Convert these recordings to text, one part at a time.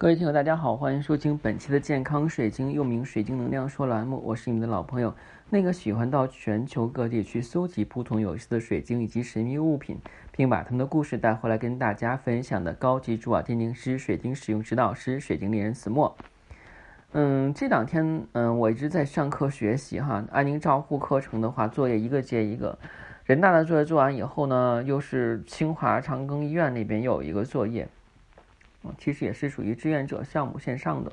各位听友，大家好，欢迎收听本期的健康水晶，又名水晶能量说栏目。我是你们的老朋友，那个喜欢到全球各地去搜集不同有意思的水晶以及神秘物品，并把他们的故事带回来跟大家分享的高级珠宝鉴定师、水晶使用指导师、水晶猎人子墨。嗯，这两天嗯，我一直在上课学习哈，安宁照护课程的话，作业一个接一个。人大的作业做完以后呢，又是清华长庚医院那边又有一个作业。其实也是属于志愿者项目线上的，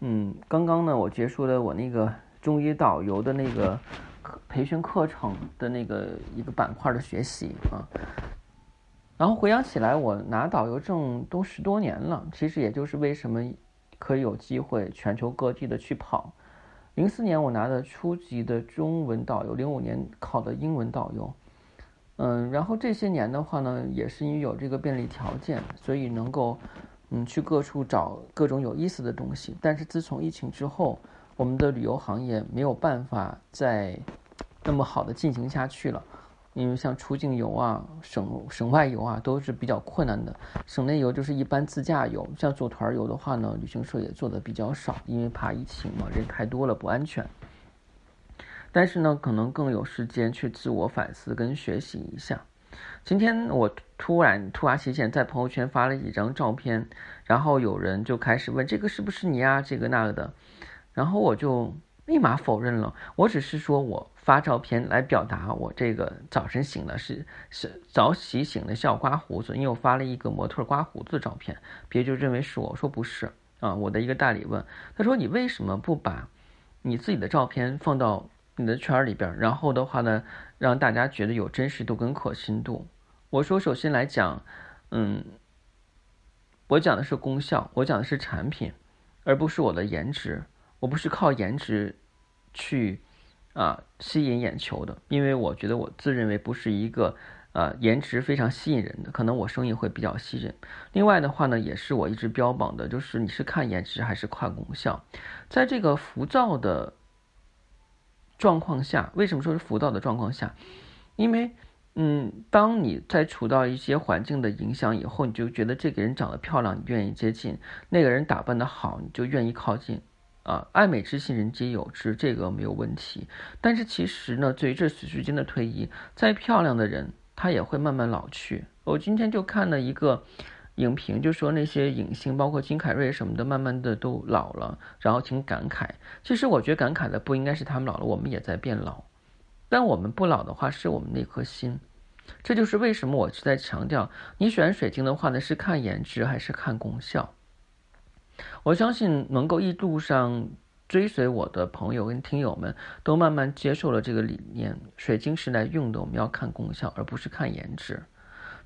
嗯，刚刚呢我结束了我那个中医导游的那个培训课程的那个一个板块的学习啊，然后回想起来，我拿导游证都十多年了，其实也就是为什么可以有机会全球各地的去跑。零四年我拿的初级的中文导游，零五年考的英文导游。嗯，然后这些年的话呢，也是因为有这个便利条件，所以能够，嗯，去各处找各种有意思的东西。但是自从疫情之后，我们的旅游行业没有办法再那么好的进行下去了，因为像出境游啊、省省外游啊都是比较困难的，省内游就是一般自驾游。像组团游的话呢，旅行社也做的比较少，因为怕疫情嘛，人太多了不安全。但是呢，可能更有时间去自我反思跟学习一下。今天我突然突发奇想，在朋友圈发了几张照片，然后有人就开始问这个是不是你啊？这个那个的，然后我就立马否认了。我只是说我发照片来表达我这个早晨醒了是是早起醒了是要刮胡子，因为我发了一个模特刮胡子的照片，别人就认为是我，说不是啊。我的一个代理问，他说你为什么不把你自己的照片放到？你的圈里边，然后的话呢，让大家觉得有真实度跟可信度。我说，首先来讲，嗯，我讲的是功效，我讲的是产品，而不是我的颜值。我不是靠颜值去啊吸引眼球的，因为我觉得我自认为不是一个啊颜值非常吸引人的，可能我生意会比较吸引。另外的话呢，也是我一直标榜的，就是你是看颜值还是看功效，在这个浮躁的。状况下，为什么说是浮躁的状况下？因为，嗯，当你在处到一些环境的影响以后，你就觉得这个人长得漂亮，你愿意接近；那个人打扮的好，你就愿意靠近。啊，爱美之心，人皆有之，这个没有问题。但是其实呢，随着时间的推移，再漂亮的人，他也会慢慢老去。我今天就看了一个。影评就说那些影星，包括金凯瑞什么的，慢慢的都老了，然后挺感慨。其实我觉得感慨的不应该是他们老了，我们也在变老。但我们不老的话，是我们那颗心。这就是为什么我是在强调，你选水晶的话呢，是看颜值还是看功效？我相信能够一路上追随我的朋友跟听友们都慢慢接受了这个理念，水晶是来用的，我们要看功效，而不是看颜值。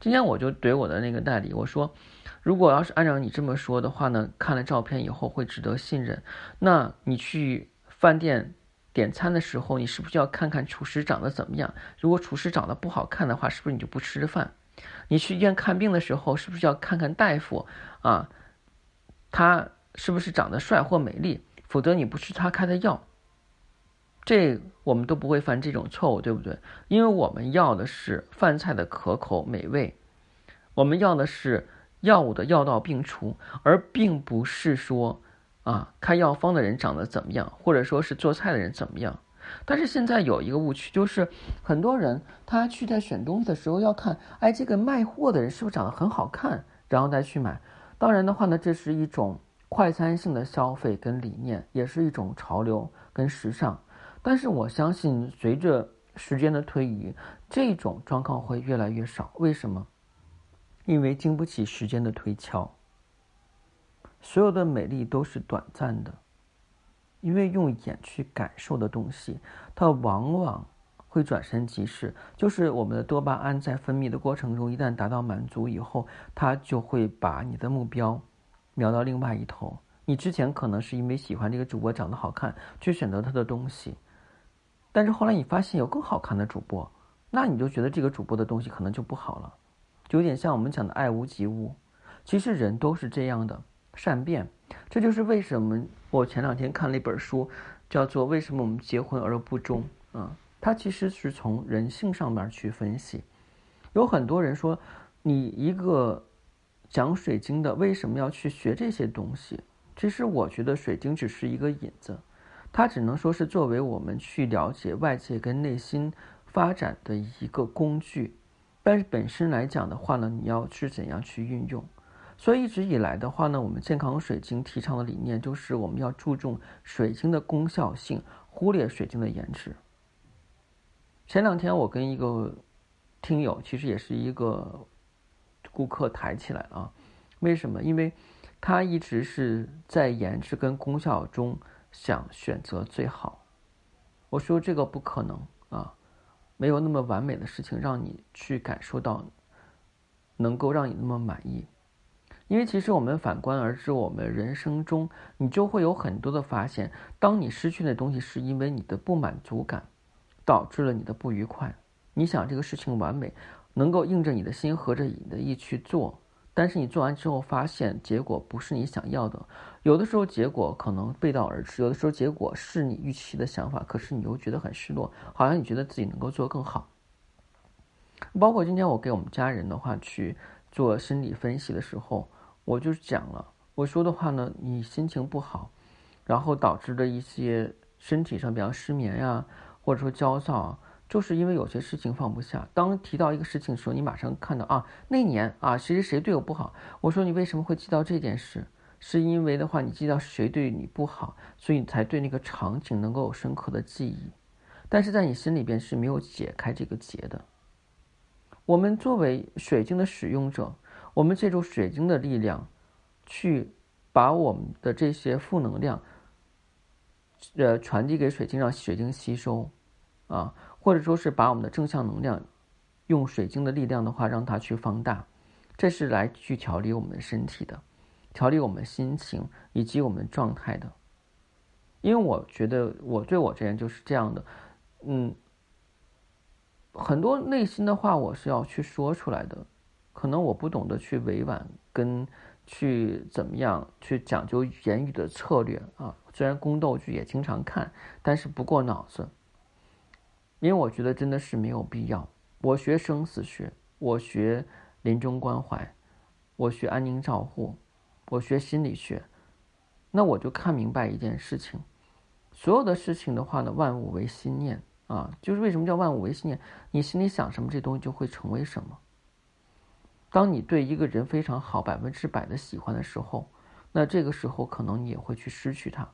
今天我就怼我的那个代理，我说，如果要是按照你这么说的话呢，看了照片以后会值得信任，那你去饭店点餐的时候，你是不是要看看厨师长得怎么样？如果厨师长得不好看的话，是不是你就不吃饭？你去医院看病的时候，是不是要看看大夫啊，他是不是长得帅或美丽？否则你不吃他开的药。这我们都不会犯这种错误，对不对？因为我们要的是饭菜的可口美味，我们要的是药物的药到病除，而并不是说啊开药方的人长得怎么样，或者说是做菜的人怎么样。但是现在有一个误区，就是很多人他去在选东西的时候要看，哎，这个卖货的人是不是长得很好看，然后再去买。当然的话呢，这是一种快餐性的消费跟理念，也是一种潮流跟时尚。但是我相信，随着时间的推移，这种状况会越来越少。为什么？因为经不起时间的推敲。所有的美丽都是短暂的，因为用眼去感受的东西，它往往会转瞬即逝。就是我们的多巴胺在分泌的过程中，一旦达到满足以后，它就会把你的目标瞄到另外一头。你之前可能是因为喜欢这个主播长得好看，去选择他的东西。但是后来你发现有更好看的主播，那你就觉得这个主播的东西可能就不好了，就有点像我们讲的爱屋及乌。其实人都是这样的，善变。这就是为什么我前两天看了一本书，叫做《为什么我们结婚而不忠》啊，它其实是从人性上面去分析。有很多人说，你一个讲水晶的为什么要去学这些东西？其实我觉得水晶只是一个引子，它只能说是作为我们去了解外界跟内心发展的一个工具。但是本身来讲的话呢，你要去怎样去运用？所以一直以来的话呢，我们健康水晶提倡的理念就是我们要注重水晶的功效性，忽略水晶的颜值。前两天我跟一个听友，其实也是一个顾客抬起来了，为什么？因为他一直是在颜值跟功效中想选择最好。我说这个不可能啊，没有那么完美的事情让你去感受到，能够让你那么满意。因为其实我们反观而知，我们人生中你就会有很多的发现，当你失去的东西是因为你的不满足感。导致了你的不愉快。你想这个事情完美，能够应着你的心，合着你的意去做，但是你做完之后发现结果不是你想要的。有的时候结果可能背道而驰，有的时候结果是你预期的想法，可是你又觉得很失落，好像你觉得自己能够做更好。包括今天我给我们家人的话去做心理分析的时候，我就讲了，我说的话呢，你心情不好，然后导致的一些身体上，比方失眠呀。或者说焦躁，就是因为有些事情放不下。当提到一个事情的时候，你马上看到啊，那年啊，谁谁谁对我不好。我说你为什么会记到这件事？是因为的话，你记到谁对你不好，所以你才对那个场景能够有深刻的记忆。但是在你心里边是没有解开这个结的。我们作为水晶的使用者，我们借助水晶的力量，去把我们的这些负能量，呃，传递给水晶，让水晶吸收。啊，或者说是把我们的正向能量，用水晶的力量的话，让它去放大，这是来去调理我们的身体的，调理我们心情以及我们状态的。因为我觉得我对我这人就是这样的，嗯，很多内心的话我是要去说出来的，可能我不懂得去委婉跟去怎么样去讲究言语的策略啊。虽然宫斗剧也经常看，但是不过脑子。因为我觉得真的是没有必要。我学生死学，我学临终关怀，我学安宁照护，我学心理学，那我就看明白一件事情：所有的事情的话呢，万物为心念啊。就是为什么叫万物为心念？你心里想什么，这东西就会成为什么。当你对一个人非常好，百分之百的喜欢的时候，那这个时候可能你也会去失去他，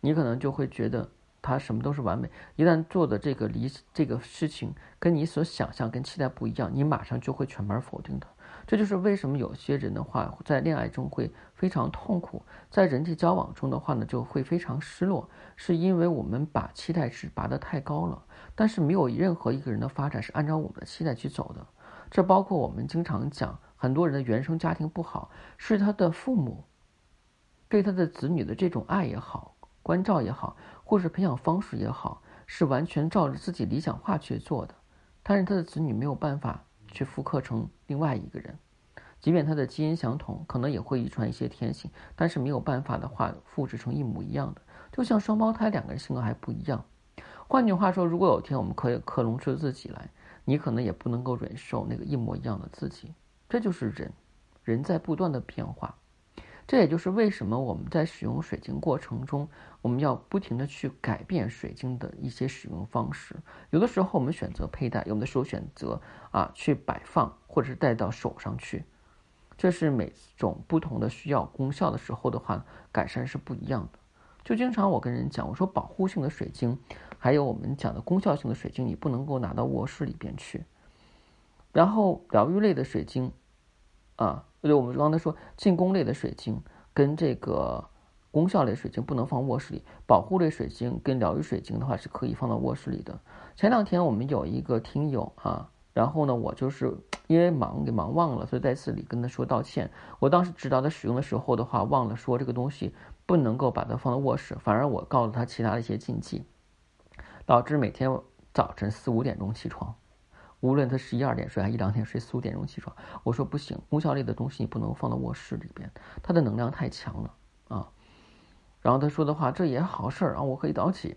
你可能就会觉得。他什么都是完美，一旦做的这个离这个事情跟你所想象跟期待不一样，你马上就会全盘否定它。这就是为什么有些人的话在恋爱中会非常痛苦，在人际交往中的话呢就会非常失落，是因为我们把期待值拔得太高了。但是没有任何一个人的发展是按照我们的期待去走的。这包括我们经常讲，很多人的原生家庭不好，是他的父母对他的子女的这种爱也好，关照也好。或是培养方式也好，是完全照着自己理想化去做的，但是他的子女没有办法去复刻成另外一个人，即便他的基因相同，可能也会遗传一些天性，但是没有办法的话复制成一模一样的，就像双胞胎两个人性格还不一样。换句话说，如果有一天我们可以克隆出自己来，你可能也不能够忍受那个一模一样的自己。这就是人，人在不断的变化。这也就是为什么我们在使用水晶过程中，我们要不停的去改变水晶的一些使用方式。有的时候我们选择佩戴，有的时候选择啊去摆放，或者是戴到手上去。这是每种不同的需要功效的时候的话，改善是不一样的。就经常我跟人讲，我说保护性的水晶，还有我们讲的功效性的水晶，你不能够拿到卧室里边去。然后疗愈类的水晶，啊。就，我们刚才说进攻类的水晶跟这个功效类水晶不能放卧室里，保护类水晶跟疗愈水晶的话是可以放到卧室里的。前两天我们有一个听友啊，然后呢，我就是 因为忙给忙忘了，所以在此里跟他说道歉。我当时指导他使用的时候的话，忘了说这个东西不能够把它放到卧室，反而我告诉他其他的一些禁忌，导致每天早晨四五点钟起床。无论他十一二点睡还一两点睡，四五点钟起床，我说不行，功效类的东西你不能放到卧室里边，它的能量太强了啊。然后他说的话，这也好事儿啊，我可以早起。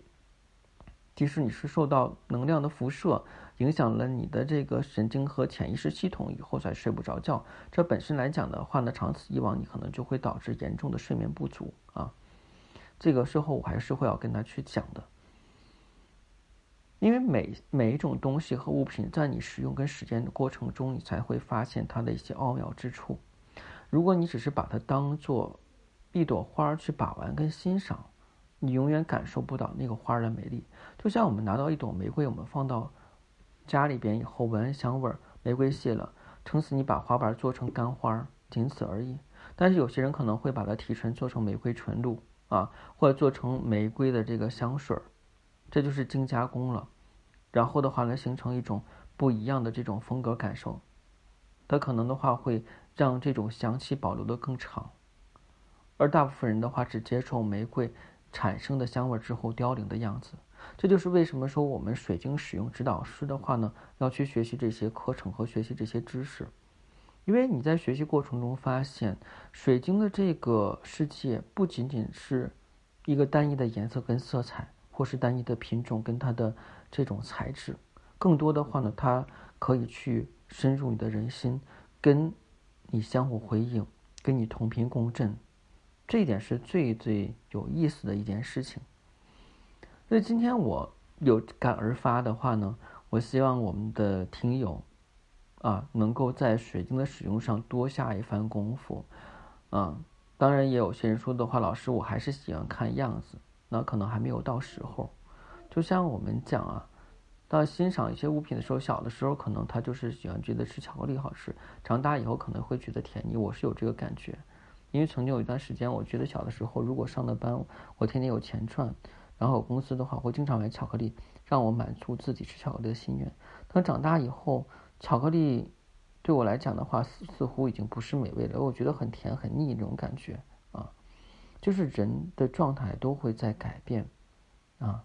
即使你是受到能量的辐射，影响了你的这个神经和潜意识系统，以后才睡不着觉。这本身来讲的话呢，长此以往，你可能就会导致严重的睡眠不足啊。这个事后我还是会要跟他去讲的，因为每每一种东西和物品，在你使用跟实践的过程中，你才会发现它的一些奥妙之处。如果你只是把它当做一朵花去把玩跟欣赏，你永远感受不到那个花的美丽。就像我们拿到一朵玫瑰，我们放到家里边以后，闻香味儿，玫瑰谢了，撑死你把花瓣做成干花，仅此而已。但是有些人可能会把它提纯，做成玫瑰纯露啊，或者做成玫瑰的这个香水儿，这就是精加工了。然后的话呢，形成一种不一样的这种风格感受。它可能的话会让这种香气保留的更长，而大部分人的话只接受玫瑰产生的香味之后凋零的样子。这就是为什么说我们水晶使用指导师的话呢，要去学习这些课程和学习这些知识，因为你在学习过程中发现，水晶的这个世界不仅仅是一个单一的颜色跟色彩，或是单一的品种跟它的这种材质，更多的话呢，它可以去。深入你的人心，跟你相互回应，跟你同频共振，这一点是最最有意思的一件事情。所以今天我有感而发的话呢，我希望我们的听友啊，能够在水晶的使用上多下一番功夫。啊，当然也有些人说的话，老师我还是喜欢看样子，那可能还没有到时候。就像我们讲啊。到欣赏一些物品的时候，小的时候可能他就是喜欢觉得吃巧克力好吃，长大以后可能会觉得甜腻。我是有这个感觉，因为曾经有一段时间，我觉得小的时候如果上的班，我天天有钱赚，然后公司的话会经常买巧克力，让我满足自己吃巧克力的心愿。等长大以后，巧克力对我来讲的话，似似乎已经不是美味了，我觉得很甜很腻那种感觉啊，就是人的状态都会在改变啊。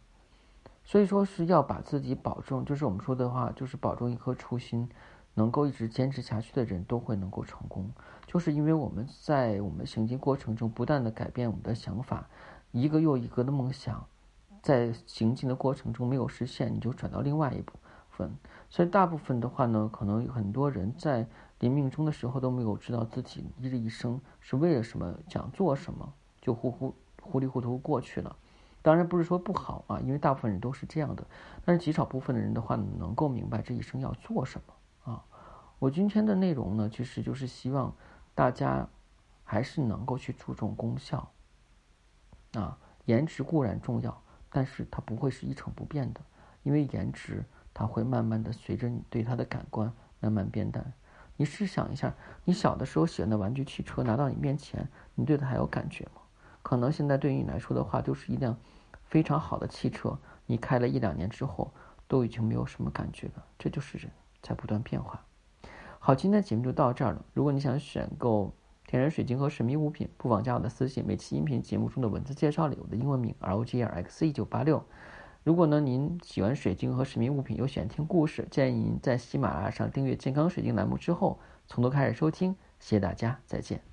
所以说是要把自己保重，就是我们说的话，就是保重一颗初心，能够一直坚持下去的人都会能够成功。就是因为我们在我们行进过程中不断的改变我们的想法，一个又一个的梦想，在行进的过程中没有实现，你就转到另外一部分。所以大部分的话呢，可能很多人在临命终的时候都没有知道自己一这一生是为了什么，想做什么，就糊糊糊里糊涂过去了。当然不是说不好啊，因为大部分人都是这样的。但是极少部分的人的话，能够明白这一生要做什么啊。我今天的内容呢，其实就是希望大家还是能够去注重功效啊。颜值固然重要，但是它不会是一成不变的，因为颜值它会慢慢的随着你对它的感官慢慢变淡。你试想一下，你小的时候喜欢的玩具汽车拿到你面前，你对它还有感觉吗？可能现在对于你来说的话，就是一辆非常好的汽车，你开了一两年之后，都已经没有什么感觉了。这就是人在不断变化。好，今天的节目就到这儿了。如果你想选购天然水晶和神秘物品，不妨加我的私信。每期音频节目中的文字介绍里，我的英文名 R O G R X 一九八六。如果呢您喜欢水晶和神秘物品，又喜欢听故事，建议您在喜马拉雅上订阅健康水晶栏目之后，从头开始收听。谢谢大家，再见。